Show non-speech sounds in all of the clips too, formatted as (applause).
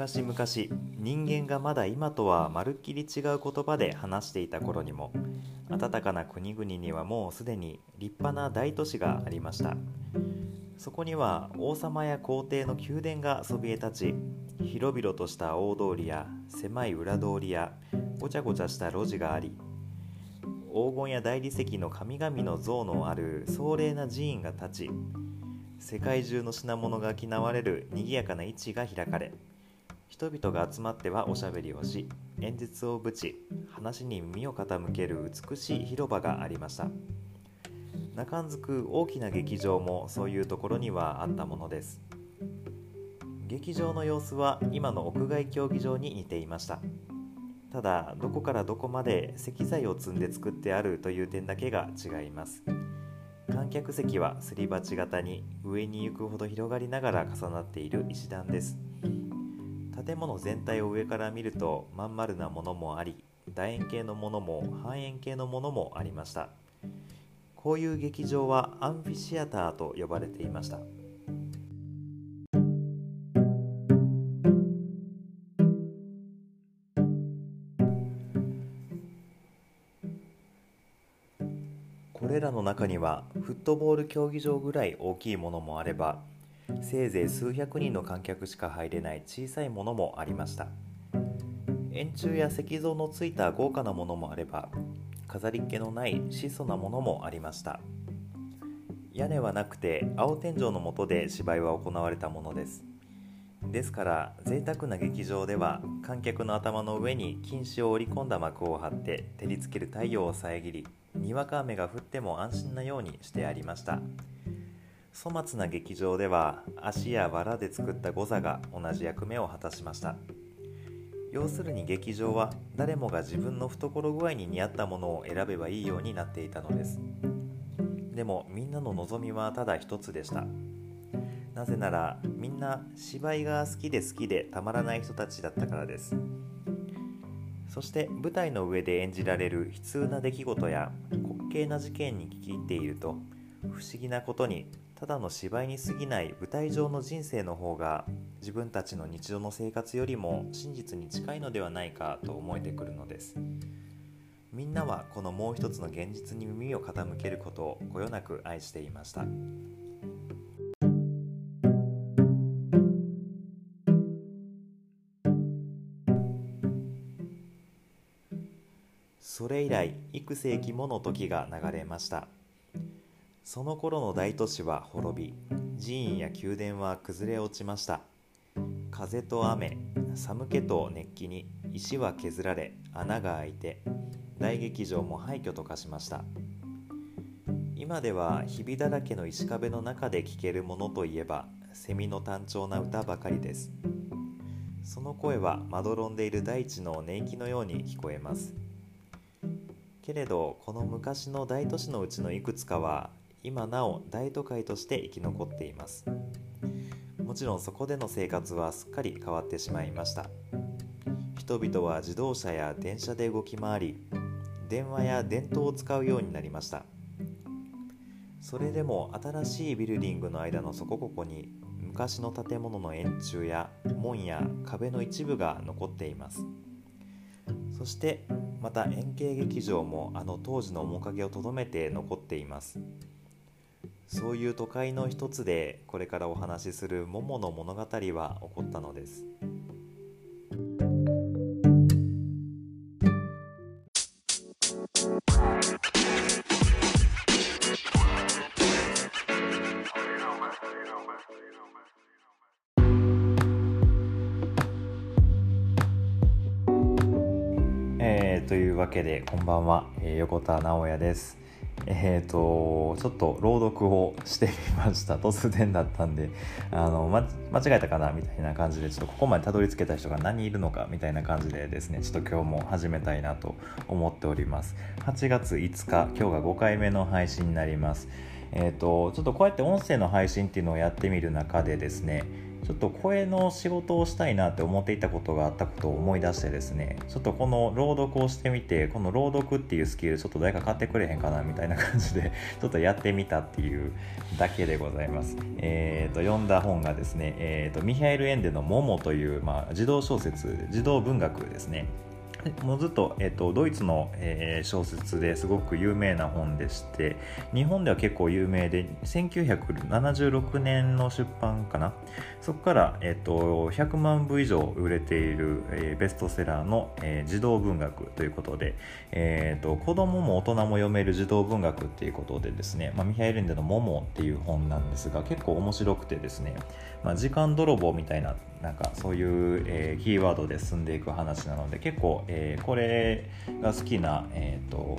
昔々人間がまだ今とはまるっきり違う言葉で話していた頃にも暖かな国々にはもうすでに立派な大都市がありました。そこには王様や皇帝の宮殿がそびえ立ち広々とした大通りや狭い裏通りやごちゃごちゃした路地があり黄金や大理石の神々の像のある壮麗な寺院が立ち世界中の品物がなわれる賑やかな市が開かれ人々が集まってはおしゃべりをし演説をぶち話に耳を傾ける美しい広場がありました。中んづく大きな劇場もそういうところにはあったものです。劇場の様子は今の屋外競技場に似ていました。ただどこからどこまで石材を積んで作ってあるという点だけが違います。観客席はすり鉢型に上に行くほど広がりながら重なっている石段です。建物全体を上から見るとまん丸なものもあり楕円形のものも半円形のものもありました。こういう劇場はアンフィシアターと呼ばれていました。これらの中にはフットボール競技場ぐらい大きいものもあればせいぜい数百人の観客しか入れない小さいものもありました。円柱や石像のついた豪華なものもあれば飾り気のない質素なものもありました。屋根はなくて青天井の下で芝居は行われたものです。ですから贅沢な劇場では観客の頭の上に金糸を織り込んだ幕を張って照りつける太陽を遮りにわか雨が降っても安心なようにしてありました。粗末な劇場では足や藁で作ったゴザが同じ役目を果たしました。要するに劇場は誰もが自分の懐具合に似合ったものを選べばいいようになっていたのです。でもみんなの望みはただ一つでした。なぜならみんな芝居が好きで好きでたまらない人たちだったからです。そして舞台の上で演じられる悲痛な出来事や滑稽な事件に聞き入っていると不思議なことにただの芝居に過ぎない舞台上の人生の方が自分たちの日常の生活よりも真実に近いのではないかと思えてくるのです。みんなはこのもう一つの現実に耳を傾けることをこよなく愛していました。それ以来幾世紀もの時が流れました。その頃の大都市は滅び寺院や宮殿は崩れ落ちました。風と雨寒気と熱気に石は削られ穴が開いて大劇場も廃墟と化しました。今ではひびだらけの石壁の中で聞けるものといえばセミの単調な歌ばかりです。その声はまどろんでいる大地の寝息のように聞こえます。けれどこの昔の大都市のうちのいくつかは今なお大都会として生き残っています。もちろんそこでの生活はすっかり変わってしまいました。人々は自動車や電車で動き回り電話や電灯を使うようになりました。それでも新しいビルディングの間のそこここに昔の建物の円柱や門や壁の一部が残っています。そしてまた円形劇場もあの当時の面影をとどめて残っています。そういう都会の一つでこれからお話しする桃の物語は起こったのです。えー、というわけでこんばんは、えー、横田直也です。えーと、ちょっと朗読をしてみました。(laughs) 突然だったんであの、ま、間違えたかなみたいな感じでちょっとここまでたどり着けた人が何人いるのかみたいな感じでですねちょっと今日も始めたいなと思っております。8月5日今日が5回目の配信になります。えーと、ちょっとこうやって音声の配信っていうのをやってみる中でですねちょっと声の仕事をしたいなって思っていたことがあったことを思い出してですねちょっとこの朗読をしてみてこの朗読っていうスキルちょっと誰か買ってくれへんかなみたいな感じで (laughs) ちょっとやってみたっていうだけでございます。えっ、ー、と読んだ本がですね、えーと、ミハエル・エンデの「モモ」という、まあ、児童小説児童文学ですね。もうずっと,、えーと、ドイツの、えー、小説ですごく有名な本でして日本では結構有名で1976年の出版かなそこから、えーと、100万部以上売れている、えー、ベストセラーの、えー、児童文学ということで、えーと、子供も大人も読める児童文学っていうことでですね、まあ、ミハエルンデの「モモ」っていう本なんですが結構面白くてですね、まあ、時間泥棒みたいななんかそういう、えー、キーワードで進んでいく話なので結構、えー、これが好きな、えーと、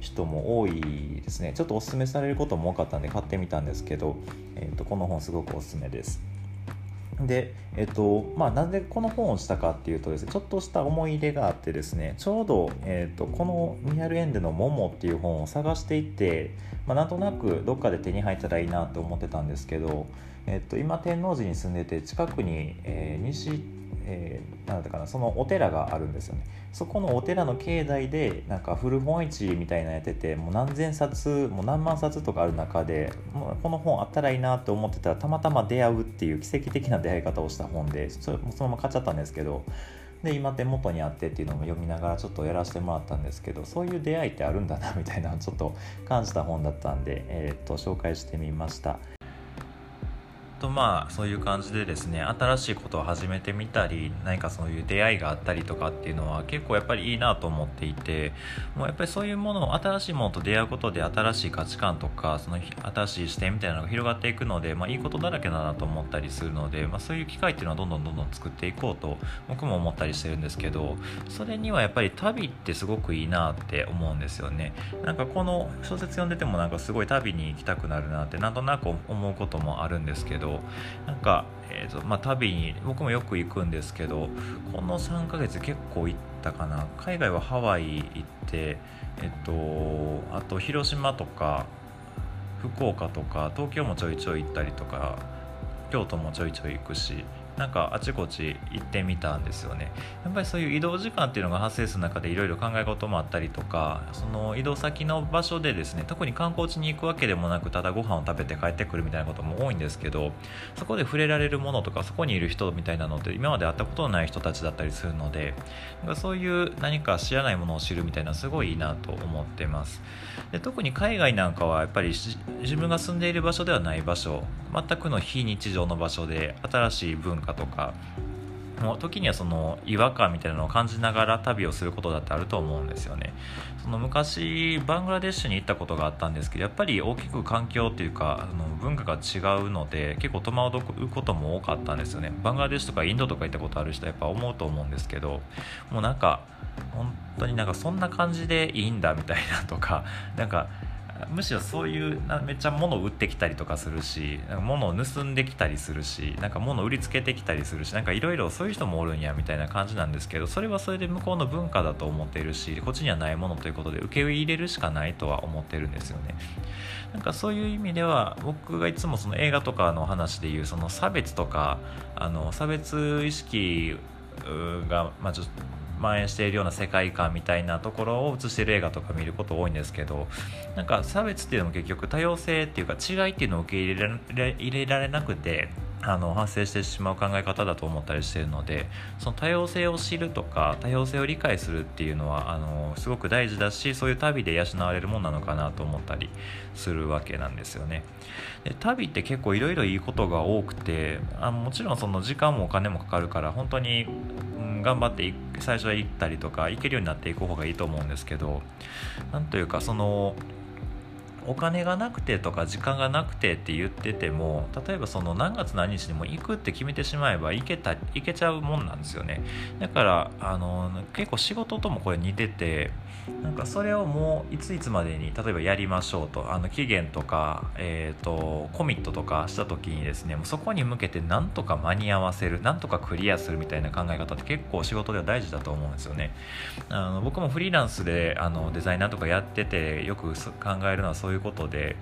人も多いですね。ちょっとおすすめされることも多かったんで買ってみたんですけど、えーと、この本すごくおすすめです。で、えっ、とまあ、なんでこの本をしたかっていうとですねちょっとした思い入れがあってですねちょうど、えっと、このミハル・エンデの「モモ」っていう本を探していて、まあ、なんとなくどっかで手に入ったらいいなと思ってたんですけどえっと、今天王寺に住んでて近くに、えー、西、えー、なんだかなそのお寺があるんですよねそこのお寺の境内でなんか古本市みたいなやっててもう何千冊もう何万冊とかある中でもうこの本あったらいいなと思ってたらたまたま出会うっていう奇跡的な出会い方をした本でそそのまま買っちゃったんですけどで今手元にあってっていうのも読みながらちょっとやらせてもらったんですけどそういう出会いってあるんだなみたいなちょっと感じた本だったんで、えー、っと紹介してみました。とまあそういう感じでですね新しいことを始めてみたり何かそういう出会いがあったりとかっていうのは結構やっぱりいいなと思っていてもうやっぱりそういうものを新しいものと出会うことで新しい価値観とかその新しい視点みたいなのが広がっていくので、まあ、いいことだらけだなと思ったりするので、まあ、そういう機会っていうのはどんどんどんどん作っていこうと僕も思ったりしてるんですけどそれにはやっぱり旅ってすごくいいなって思うんですよね。なんかこの小説読んでてもなんかすごい旅に行きたくなるなってなんとなく思うこともあるんですけどどなんか、えーとまあ、旅に僕もよく行くんですけどこの3ヶ月結構行ったかな。海外はハワイ行ってえっとあと広島とか福岡とか東京もちょいちょい行ったりとか京都もちょいちょい行くしなんかあちこち行ってみたんですよね。やっぱりそういう移動時間っていうのが発生する中でいろいろ考え事もあったりとかその移動先の場所でですね特に観光地に行くわけでもなくただご飯を食べて帰ってくるみたいなことも多いんですけどそこで触れられるものとかそこにいる人みたいなのって今まで会ったことのない人たちだったりするのでなんかそういう何か知らないものを知るみたいなすごいいいなと思ってます。で特に海外なんかはやっぱり自分が住んでいる場所ではない場所全くの非日常の場所で新しい文化とかもう時にはその違和感みたいなのを感じながら旅をすることだってあると思うんですよね。その昔バングラデシュに行ったことがあったんですけどやっぱり大きく環境っていうかあの文化が違うので結構戸惑うことも多かったんですよね。バングラデシュとかインドとか行ったことある人はやっぱ思うと思うんですけどもうなんか本当になんかそんな感じでいいんだみたいなとかなんかむしろそういうなめっちゃ物を売ってきたりとかするし物を盗んできたりするしなんか物を売りつけてきたりするしなんかいろいろそういう人もおるんやみたいな感じなんですけどそれはそれで向こうの文化だと思っているしこっちにはないものということで受け入れるしかないとは思ってるんですよね。なんかそういう意味では僕がいつもその映画とかの話でいうその差別とかあの差別意識が、まあ、ちょっと蔓延しているような世界観みたいなところを映してる映画とか見ること多いんですけどなんか差別っていうのも結局多様性っていうか違いっていうのを受け入れられなくてあの発生してしまう考え方だと思ったりしてるのでその多様性を知るとか多様性を理解するっていうのはあのすごく大事だしそういう旅で養われるもんなのかなと思ったりするわけなんですよね。で旅って結構いろいろいいことが多くてあもちろんその時間もお金もかかるから本当に、うん、頑張って最初は行ったりとか行けるようになっていく方がいいと思うんですけどなんというかそのお金がなくてとか時間がなくてって言ってても例えばその何月何日にも行くって決めてしまえば行けた行けちゃうもんなんですよね。だからあの結構仕事ともこれ似ててなんかそれをもういついつまでに例えばやりましょうとあの期限とか、えーと、コミットとかした時にですねもうそこに向けてなんとか間に合わせるなんとかクリアするみたいな考え方って結構仕事では大事だと思うんですよね。あの僕もフリーランスであのデザイナーとかやっててよく考えるのはそうそういうことで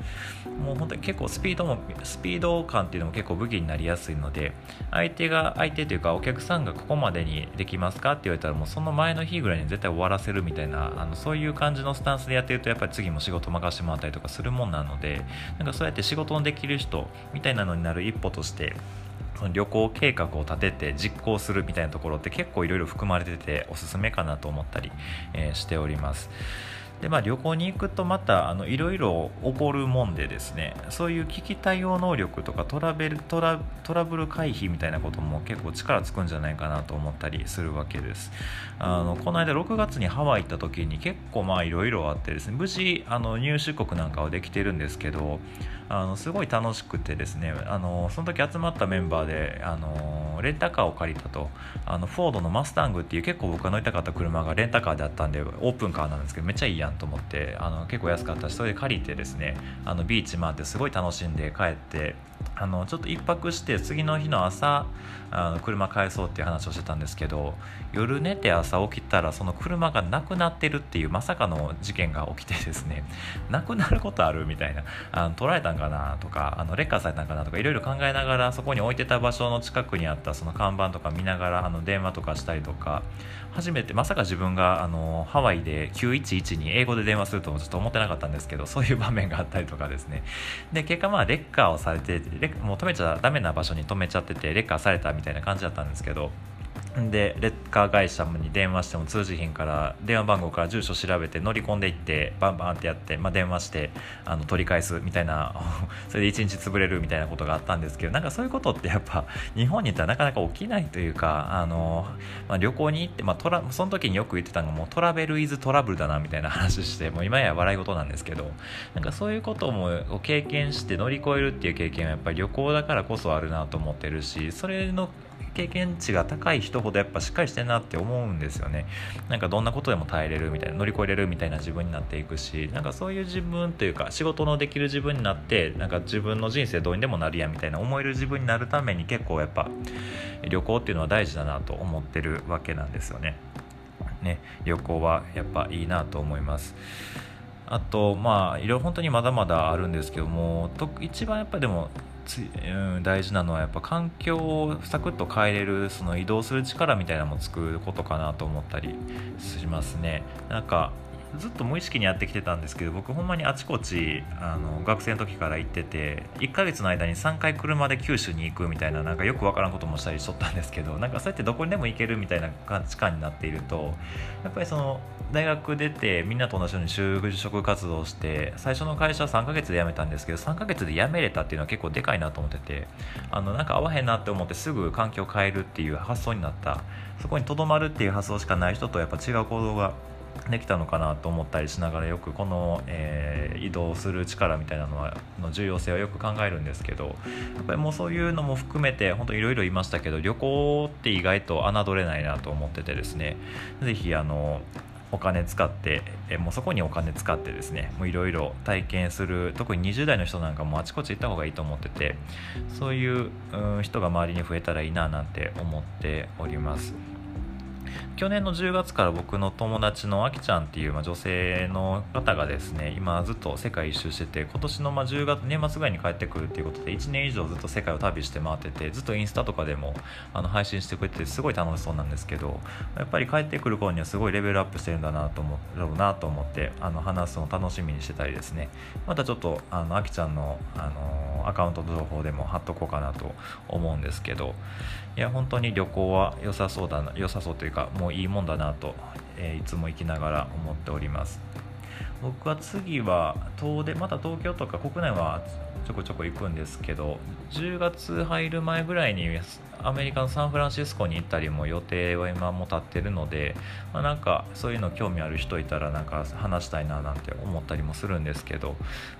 もう本当に結構スピードもスピード感っていうのも結構武器になりやすいので相手が相手というかお客さんがここまでにできますかって言われたらもうその前の日ぐらいに絶対終わらせるみたいなあのそういう感じのスタンスでやってるとやっぱり次も仕事任せてもらったりとかするもんなのでなんかそうやって仕事のできる人みたいなのになる一歩として旅行計画を立てて実行するみたいなところって結構いろいろ含まれてておすすめかなと思ったり、え、しております。でまあ、旅行に行くとまたいろいろ起こるもんでですねそういう危機対応能力とかトラベルトラブル回避みたいなことも結構力つくんじゃないかなと思ったりするわけです。あのこの間6月にハワイ行った時に結構まあいろいろあってですね無事あの入出国なんかはできてるんですけどあのすごい楽しくてですねあのその時集まったメンバーであのレンタカーを借りたと。あのフォードのマスタングっていう結構僕が乗りたかった車がレンタカーであったんでオープンカーなんですけどめっちゃいいやんと思ってあの結構安かったしそれで借りてですねあのビーチ回ってすごい楽しんで帰ってあのちょっと1泊して次の日の朝あの車返そうっていう話をしてたんですけど夜寝て朝起きたらその車がなくなってるっていうまさかの事件が起きてですねなくなることあるみたいなあの取られたんかなとかあのレッカーされたんかなとかいろいろ考えながらそこに置いてた場所の近くにあったその看板とか見ながらあの電話とかしたりとか初めてまさか自分があのハワイで911に英語で電話するともちょっと思ってなかったんですけどそういう場面があったりとかですね。で結果まあレッカーをされてもう止めちゃダメな場所に止めちゃっててレッカーされたみたいな感じだったんですけどでレッカー会社に電話しても通じひんから電話番号から住所調べて乗り込んでいってバンバンってやって、まあ、電話してあの取り返すみたいな (laughs) それで1日潰れるみたいなことがあったんですけどなんかそういうことってやっぱ日本に行ったらなかなか起きないというかあの、まあ、旅行に行って、まあ、トラその時によく言ってたのがもうトラベルイズトラブルだなみたいな (laughs) 話してもう今や笑い事なんですけどなんかそういうことも経験して乗り越えるっていう経験はやっぱり旅行だからこそあるなと思ってるしそれの経験値が高い人ほどやっぱしっかりしてるなって思うんですよね。なんかどんなことでも耐えれるみたいな乗り越えれるみたいな自分になっていくしなんかそういう自分というか仕事のできる自分になってなんか自分の人生どうにでもなるやみたいな思える自分になるために結構やっぱ旅行っていうのは大事だなと思ってるわけなんですよね。ね旅行はやっぱいいなと思います。あとまあいろいろ本当にまだまだあるんですけども一番やっぱでもつ、うん、大事なのはやっぱ環境をサクッと変えれるその移動する力みたいなのも作ることかなと思ったりしますね。なんかずっと無意識にやってきてたんですけど僕ほんまにあちこちあの学生の時から行ってて1ヶ月の間に3回車で九州に行くみたいななんかよくわからんこともしたりしとったんですけどなんかそうやってどこにでも行けるみたいな価値観になっているとやっぱりその大学出てみんなと同じように就職活動して最初の会社は3ヶ月で辞めたんですけど3ヶ月で辞めれたっていうのは結構でかいなと思っててあのなんか合わへんなって思ってすぐ環境を変えるっていう発想になった。そこにとどまるっていう発想しかない人とやっぱ違う行動ができたのかなと思ったりしながらよくこの、えー、移動する力みたいなのはの重要性はよく考えるんですけどやっぱりもうそういうのも含めて本当いろいろ言いましたけど旅行って意外と侮れないなと思っててですね是非あのお金使ってえもうそこにお金使ってですねいろいろ体験する特に20代の人なんかもあちこち行った方がいいと思っててそういう人が周りに増えたらいいななんて思っております。去年の10月から僕の友達のあきちゃんっていう、まあ、女性の方がですね今ずっと世界一周してて今年のまあ10月年末ぐらいに帰ってくるっていうことで1年以上ずっと世界を旅して回っててずっとインスタとかでもあの配信してくれてすごい楽しそうなんですけどやっぱり帰ってくる頃にはすごいレベルアップしてるんだなと思うなと思ってあの話すのを楽しみにしてたりですね。またちょっとあのあきちゃんのあのアカウントの情報でも貼っとこうかなと思うんですけどいや本当に旅行は良さそうだな良さそうというかもういいもんだなと、えー、いつも行きながら思っております。僕は次は遠出また東京とか国内はちょこちょこ行くんですけど10月入る前ぐらいにアメリカのサンフランシスコに行ったりも予定は今も立ってるので、まあ、なんかそういうの興味ある人いたらなんか話したいななんて思ったりもするんですけど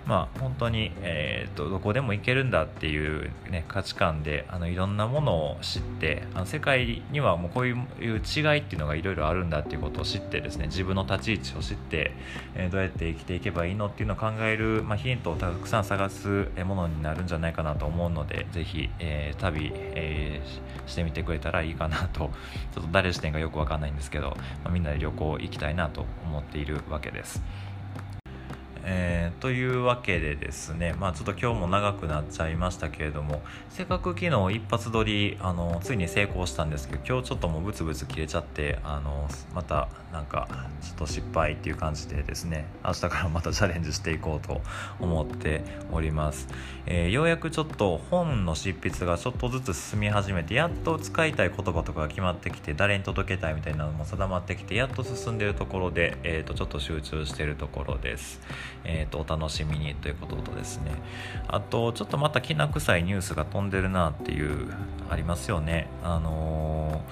まあ本当に、えーと、どこでも行けるんだっていう、ね、価値観であのいろんなものを知ってあの世界にはもうこういう違いっていうのがいろいろあるんだっていうことを知ってですね自分の立ち位置を知って、えー、どうやって生きていけばいいのっていうのを考える、まあ、ヒントをたくさん探すものになるんじゃないかなと思うので是非、えー、旅、えーしてみてくれたらいいかなとちょっと誰視点かよく分かんないんですけど、まあ、みんなで旅行行きたいなと思っているわけです。えー、というわけでですね、まあ、ちょっと今日も長くなっちゃいましたけれどもせっかく昨日一発撮りあのついに成功したんですけど今日ちょっともうブツブツ切れちゃってあのまたなんかちょっと失敗っていう感じでですね明日からまたチャレンジしていこうと思っております、えー、ようやくちょっと本の執筆がちょっとずつ進み始めてやっと使いたい言葉とかが決まってきて誰に届けたいみたいなのも定まってきてやっと進んでるところで、えー、とちょっと集中してるところです、えー、とお楽しみにということとですね。あとちょっとまたきな臭いニュースが飛んでるなっていうありますよね。あの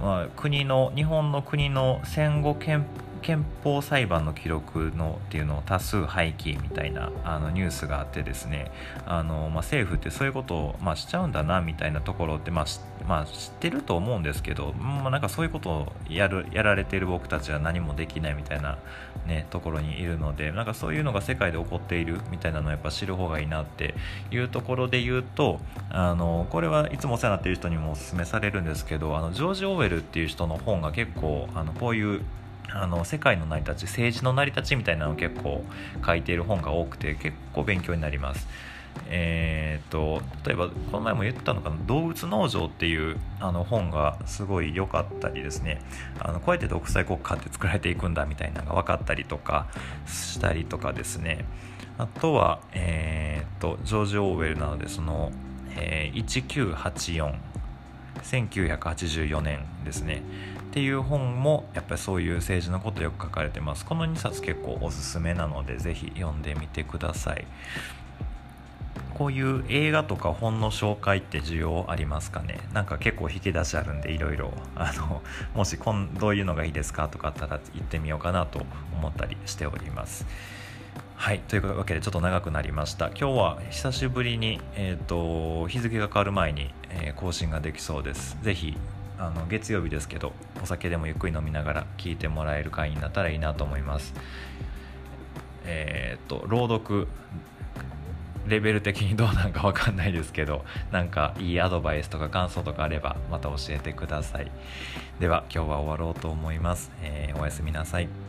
ー、まあ、国の日本の国の戦後憲憲法裁判の記録のっていうのを多数廃棄みたいなあのニュースがあってですね。あの、まあ、政府ってそういうことを、まあ、しちゃうんだなみたいなところって、まあまあ、知ってると思うんですけど、まあ、なんかそういうことをやるやられている僕たちは何もできないみたいな、ね、ところにいるのでなんかそういうのが世界で起こっているみたいなのをやっぱ知る方がいいなっていうところで言うとあのこれはいつもお世話になっている人にもおすすめされるんですけどあのジョージ・オーウェルっていう人の本が結構あのこういうあの世界の成り立ち政治の成り立ちみたいなのを結構書いている本が多くて結構勉強になります。えーと、例えばこの前も言ったのかな「動物農場」っていうあの本がすごい良かったりですねあのこうやって独裁国家って作られていくんだみたいなのが分かったりとかしたりとかですね。あとは、えーと、ジョージ・オーウェルなのでその、えー、1984 1984年ですね。っていう本もやっぱりそういう政治のことよく書かれてます。この2冊結構おすすめなのでぜひ読んでみてください。こういう映画とか本の紹介って需要ありますかね？なんか結構引き出しあるんでいろいろ。(laughs) あのもしこんどういうのがいいですかとかあったら言ってみようかなと思ったりしております。はいというわけでちょっと長くなりました。今日は久しぶりに、えーと、日付が変わる前に、えー、更新ができそうです。ぜひあの月曜日ですけどお酒でもゆっくり飲みながら聞いてもらえる回になったらいいなと思います。えっ、と朗読レベル的にどうなんか分かんないですけどなんかいいアドバイスとか感想とかあればまた教えてください。では今日は終わろうと思います、えー、おやすみなさい。